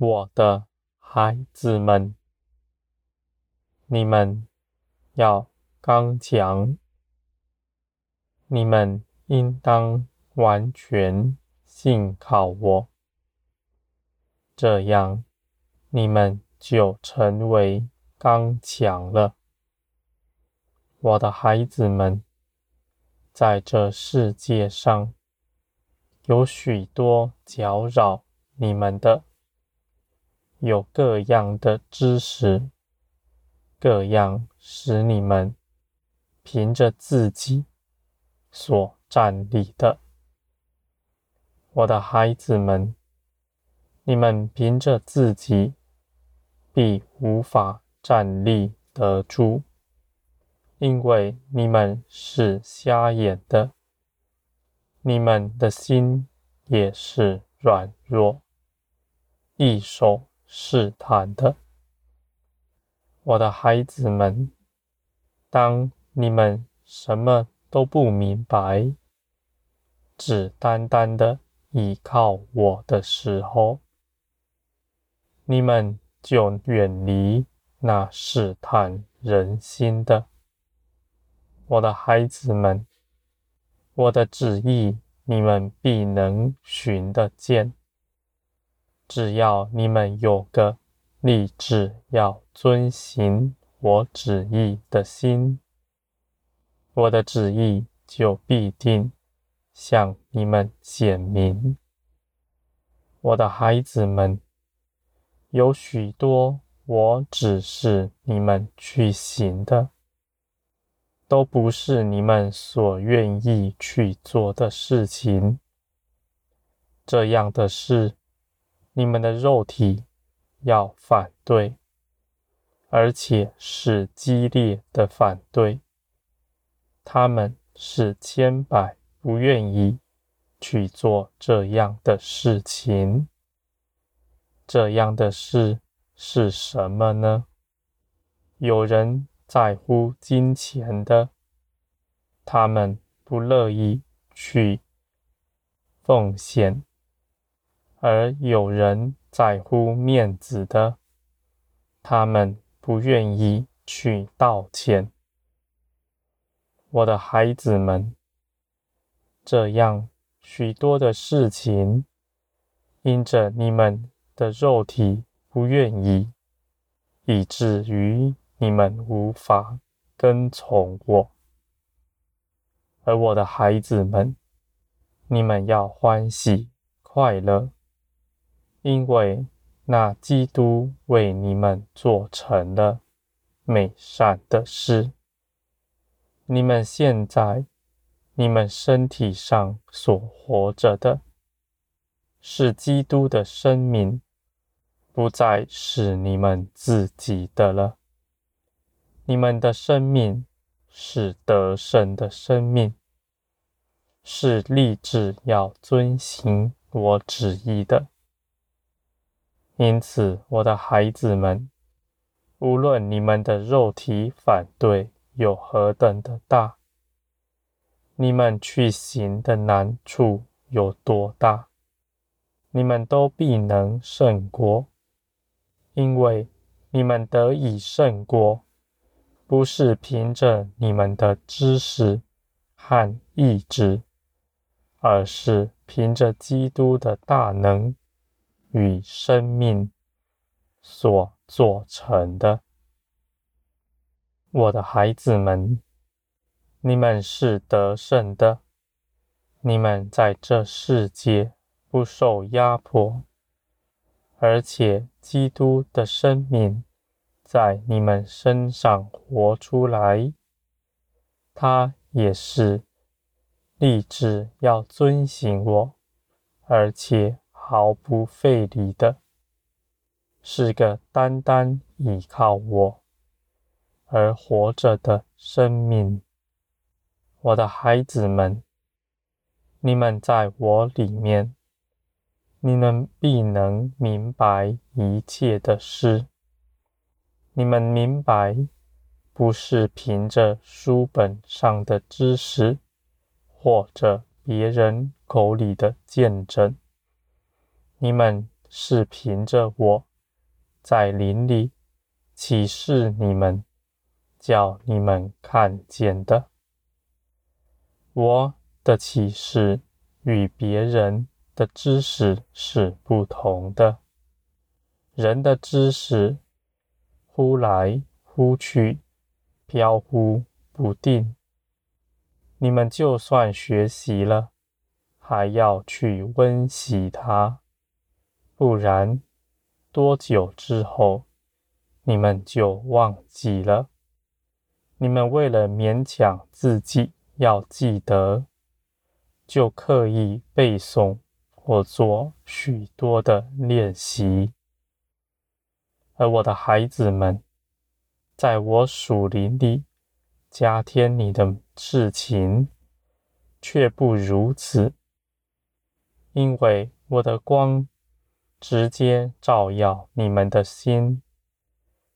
我的孩子们，你们要刚强，你们应当完全信靠我，这样你们就成为刚强了。我的孩子们，在这世界上，有许多搅扰你们的，有各样的知识。各样使你们凭着自己所站立的，我的孩子们，你们凭着自己必无法站立得住，因为你们是瞎眼的，你们的心也是软弱，易受试探的。我的孩子们，当你们什么都不明白，只单单的依靠我的时候，你们就远离那试探人心的。我的孩子们，我的旨意你们必能寻得见，只要你们有个立志要遵行我旨意的心，我的旨意就必定向你们显明。我的孩子们，有许多我指示你们去行的，都不是你们所愿意去做的事情。这样的事，你们的肉体。要反对，而且是激烈的反对。他们是千百不愿意去做这样的事情。这样的事是什么呢？有人在乎金钱的，他们不乐意去奉献，而有人。在乎面子的，他们不愿意去道歉。我的孩子们，这样许多的事情，因着你们的肉体不愿意，以至于你们无法跟从我。而我的孩子们，你们要欢喜快乐。因为那基督为你们做成了美善的事，你们现在你们身体上所活着的，是基督的生命，不再是你们自己的了。你们的生命是得胜的生命，是立志要遵行我旨意的。因此，我的孩子们，无论你们的肉体反对有何等的大，你们去行的难处有多大，你们都必能胜过，因为你们得以胜过，不是凭着你们的知识和意志，而是凭着基督的大能。与生命所做成的，我的孩子们，你们是得胜的。你们在这世界不受压迫，而且基督的生命在你们身上活出来。他也是立志要遵行我，而且。毫不费力的，是个单单依靠我而活着的生命。我的孩子们，你们在我里面，你们必能明白一切的事。你们明白，不是凭着书本上的知识，或者别人口里的见证。你们是凭着我在林里启示你们，叫你们看见的。我的启示与别人的知识是不同的。人的知识忽来忽去，飘忽不定。你们就算学习了，还要去温习它，不然多久之后，你们就忘记了。你们为了勉强自己要记得，就刻意背诵或做许多的练习。而我的孩子们，在我属灵里。加添你的事情，却不如此，因为我的光直接照耀你们的心，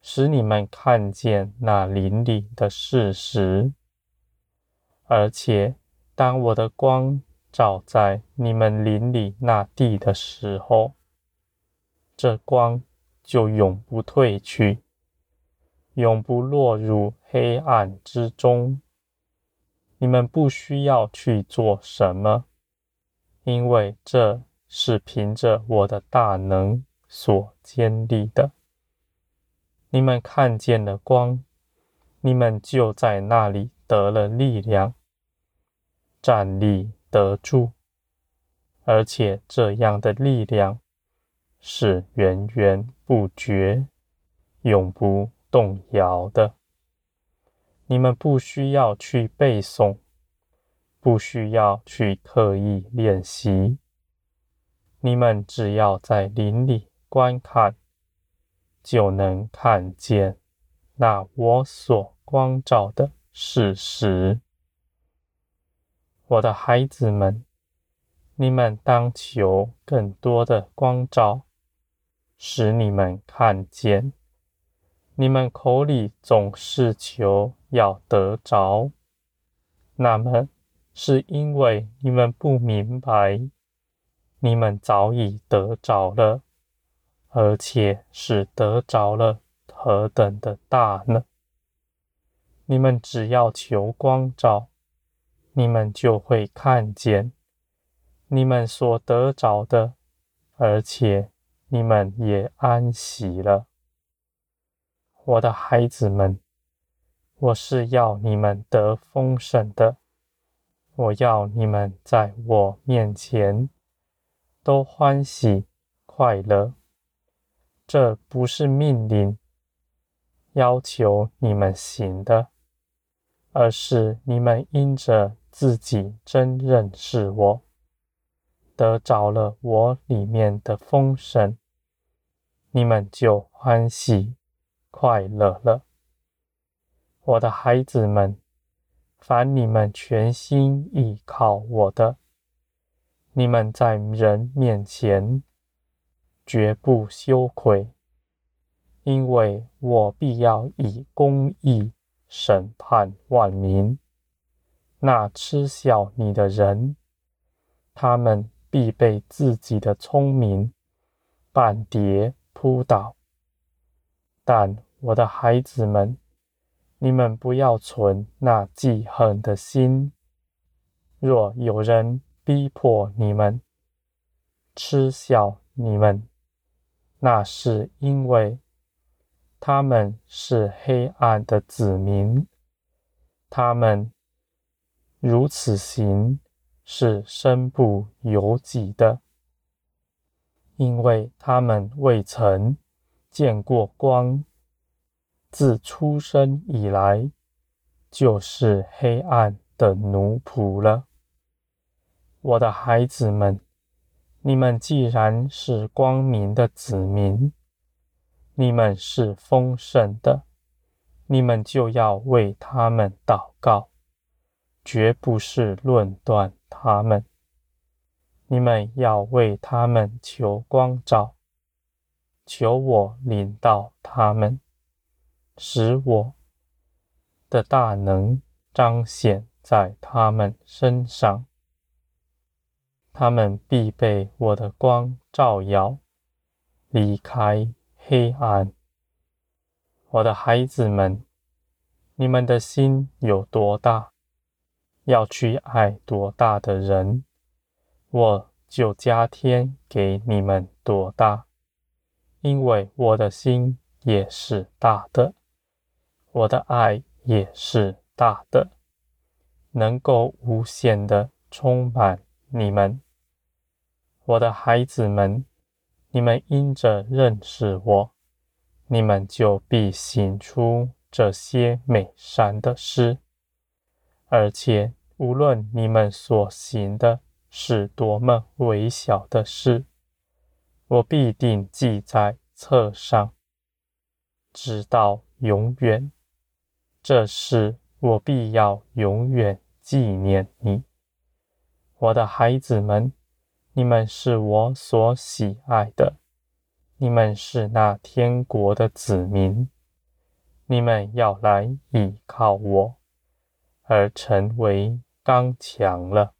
使你们看见那林里的事实。而且，当我的光照在你们林里那地的时候，这光就永不退去。永不落入黑暗之中。你们不需要去做什么，因为这是凭着我的大能所建立的。你们看见了光，你们就在那里得了力量，站立得住，而且这样的力量是源源不绝，永不动摇的，你们不需要去背诵，不需要去刻意练习，你们只要在林里观看，就能看见那我所光照的事实。我的孩子们，你们当求更多的光照，使你们看见。你们口里总是求要得着，那么是因为你们不明白，你们早已得着了，而且是得着了何等的大呢？你们只要求光照，你们就会看见你们所得着的，而且你们也安息了。我的孩子们，我是要你们得丰盛的。我要你们在我面前都欢喜快乐。这不是命令，要求你们行的，而是你们因着自己真认识我，得着了我里面的丰盛，你们就欢喜。快乐了，我的孩子们，凡你们全心依靠我的，你们在人面前绝不羞愧，因为我必要以公义审判万民。那嗤笑你的人，他们必被自己的聪明绊跌扑倒。但我的孩子们，你们不要存那记恨的心。若有人逼迫你们、嗤笑你们，那是因为他们是黑暗的子民，他们如此行是身不由己的，因为他们未曾。见过光，自出生以来就是黑暗的奴仆了。我的孩子们，你们既然是光明的子民，你们是丰盛的，你们就要为他们祷告，绝不是论断他们。你们要为他们求光照。求我领到他们，使我的大能彰显在他们身上。他们必被我的光照耀，离开黑暗。我的孩子们，你们的心有多大，要去爱多大的人，我就加添给你们多大，因为我的心也是大的，我的爱也是大的，能够无限的充满你们。我的孩子们，你们因着认识我。你们就必行出这些美善的事，而且无论你们所行的是多么微小的事，我必定记在册上，直到永远。这事我必要永远纪念你，我的孩子们，你们是我所喜爱的。你们是那天国的子民，你们要来倚靠我，而成为刚强了。